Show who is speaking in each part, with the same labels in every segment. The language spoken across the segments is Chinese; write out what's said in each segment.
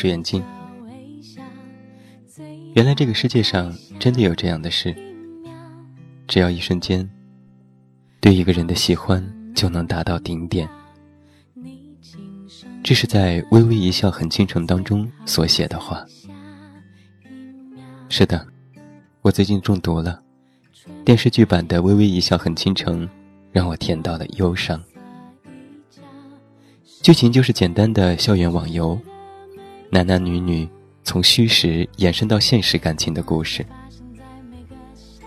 Speaker 1: 是袁静。原来这个世界上真的有这样的事，只要一瞬间，对一个人的喜欢就能达到顶点。这是在《微微一笑很倾城》当中所写的话。是的，我最近中毒了。电视剧版的《微微一笑很倾城》，让我甜到了忧伤。剧情就是简单的校园网游，男男女女从虚实延伸到现实感情的故事。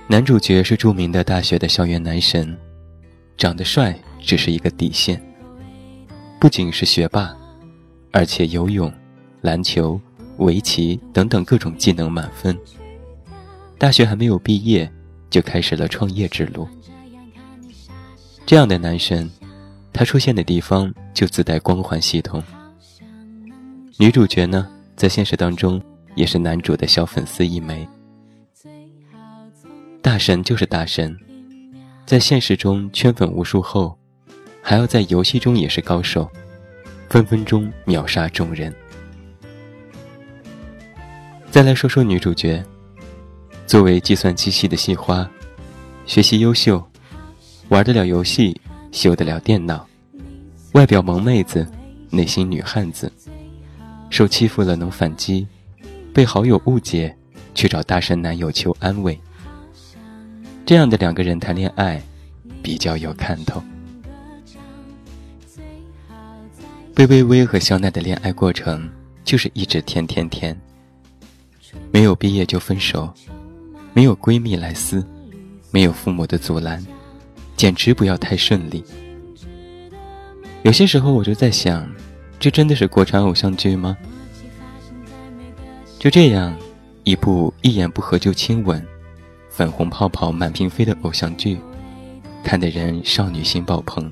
Speaker 1: 男主角是著名的大学的校园男神，长得帅只是一个底线。不仅是学霸，而且游泳、篮球、围棋等等各种技能满分。大学还没有毕业，就开始了创业之路。这样的男神。他出现的地方就自带光环系统。女主角呢，在现实当中也是男主的小粉丝一枚。大神就是大神，在现实中圈粉无数后，还要在游戏中也是高手，分分钟秒杀众人。再来说说女主角，作为计算机系的系花，学习优秀，玩得了游戏。修得了电脑，外表萌妹子，内心女汉子，受欺负了能反击，被好友误解，去找大神男友求安慰。这样的两个人谈恋爱，比较有看头。贝微微和肖奈的恋爱过程就是一直甜甜甜，没有毕业就分手，没有闺蜜来撕，没有父母的阻拦。简直不要太顺利。有些时候我就在想，这真的是国产偶像剧吗？就这样，一部一言不合就亲吻、粉红泡泡满屏飞的偶像剧，看得人少女心爆棚。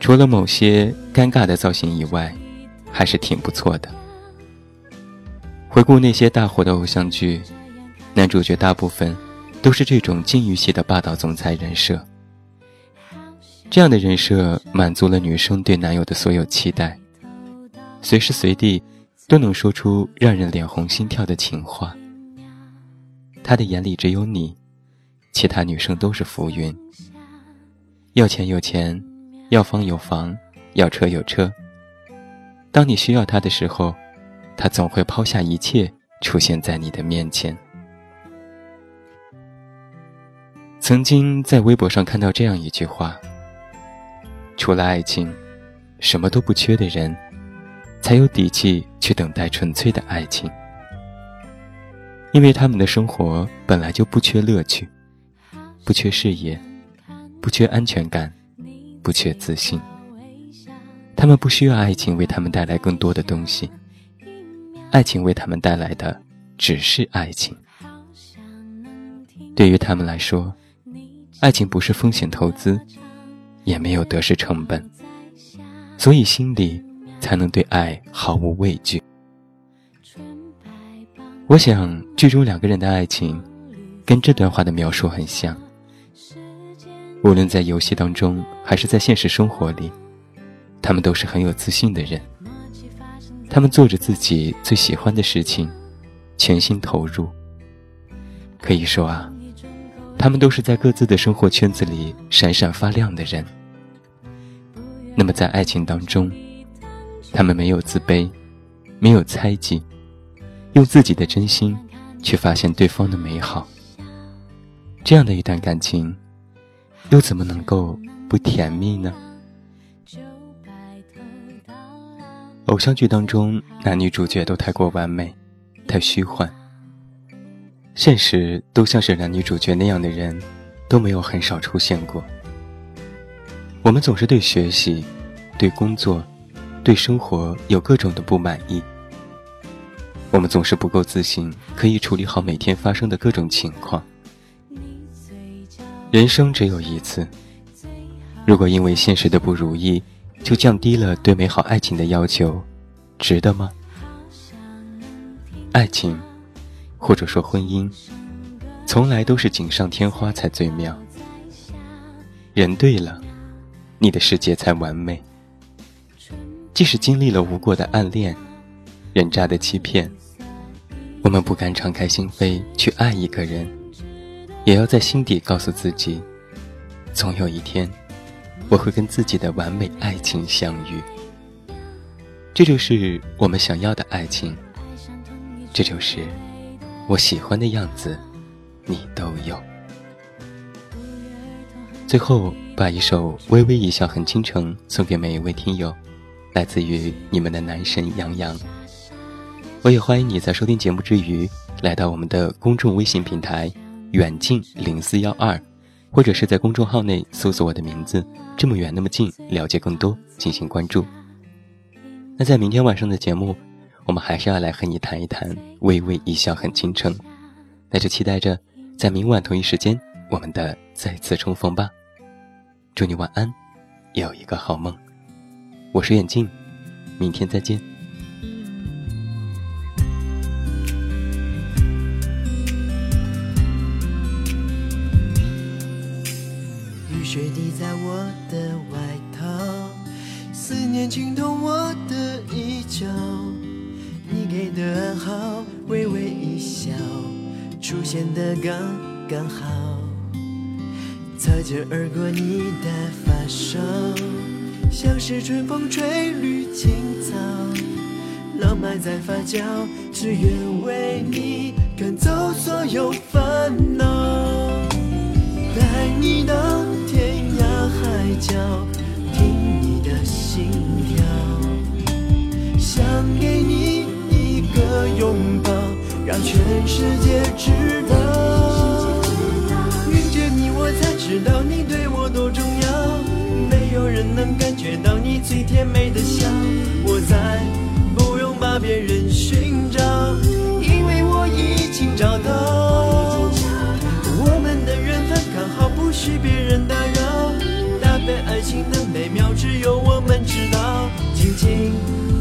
Speaker 1: 除了某些尴尬的造型以外，还是挺不错的。回顾那些大火的偶像剧，男主角大部分。都是这种禁欲系的霸道总裁人设，这样的人设满足了女生对男友的所有期待，随时随地都能说出让人脸红心跳的情话。他的眼里只有你，其他女生都是浮云。要钱有钱，要房有房，要车有车。当你需要他的时候，他总会抛下一切出现在你的面前。曾经在微博上看到这样一句话：“除了爱情，什么都不缺的人，才有底气去等待纯粹的爱情。因为他们的生活本来就不缺乐趣，不缺事业，不缺安全感，不缺自信。他们不需要爱情为他们带来更多的东西，爱情为他们带来的只是爱情。对于他们来说。”爱情不是风险投资，也没有得失成本，所以心里才能对爱毫无畏惧。我想剧中两个人的爱情，跟这段话的描述很像。无论在游戏当中，还是在现实生活里，他们都是很有自信的人。他们做着自己最喜欢的事情，全心投入。可以说啊。他们都是在各自的生活圈子里闪闪发亮的人。那么，在爱情当中，他们没有自卑，没有猜忌，用自己的真心去发现对方的美好。这样的一段感情，又怎么能够不甜蜜呢？偶像剧当中，男女主角都太过完美，太虚幻。现实都像是男女主角那样的人，都没有很少出现过。我们总是对学习、对工作、对生活有各种的不满意。我们总是不够自信，可以处理好每天发生的各种情况。人生只有一次，如果因为现实的不如意，就降低了对美好爱情的要求，值得吗？爱情。或者说婚姻，从来都是锦上添花才最妙。人对了，你的世界才完美。即使经历了无果的暗恋，人渣的欺骗，我们不敢敞开心扉去爱一个人，也要在心底告诉自己，总有一天，我会跟自己的完美爱情相遇。这就是我们想要的爱情，这就是我喜欢的样子，你都有。最后，把一首《微微一笑很倾城》送给每一位听友。来自于你们的男神杨洋，我也欢迎你在收听节目之余，来到我们的公众微信平台“远近零四幺二”，或者是在公众号内搜索我的名字“这么远那么近”，了解更多，进行关注。那在明天晚上的节目，我们还是要来和你谈一谈《微微一笑很倾城》，那就期待着在明晚同一时间我们的再次重逢吧。祝你晚安，有一个好梦。我是眼镜，明天再见。
Speaker 2: 雨水滴在我的外套，思念浸透我的衣角。你给的暗号，微微一笑，出现的刚刚好，擦肩而过你的发梢。像是春风吹绿青草，浪漫在发酵，只愿为你赶走所有烦恼，带你到天涯海角，听你的心跳，想给你一个拥抱，让全世界知道，爱情的美妙只有我们知道，紧紧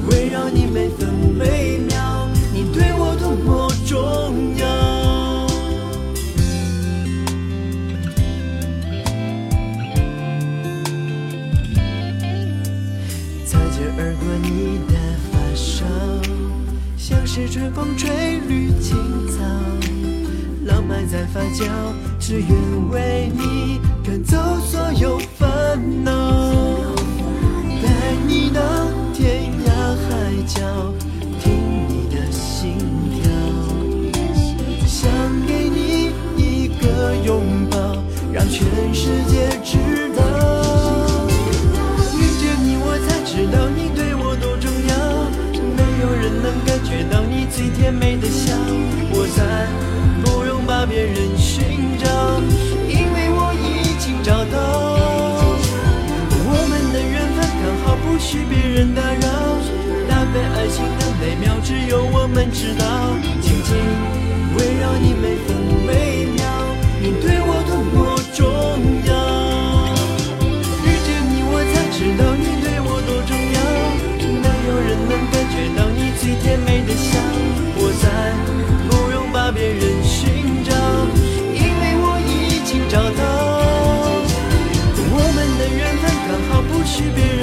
Speaker 2: 围绕你每分每秒，你对我多么重要。擦肩而过你的发梢，像是春风吹绿青草，浪漫在发酵，只愿为你赶走所有烦恼，带你到天涯海角，听你的心跳，想给你一个拥抱，让全世界知道。们知道紧紧围绕你每分每秒你对我多么重要遇见你我才知道你对我多重要没有人能感觉到你最甜美的笑我再不用把别人寻找因为我已经找到我们的缘分刚好不许别人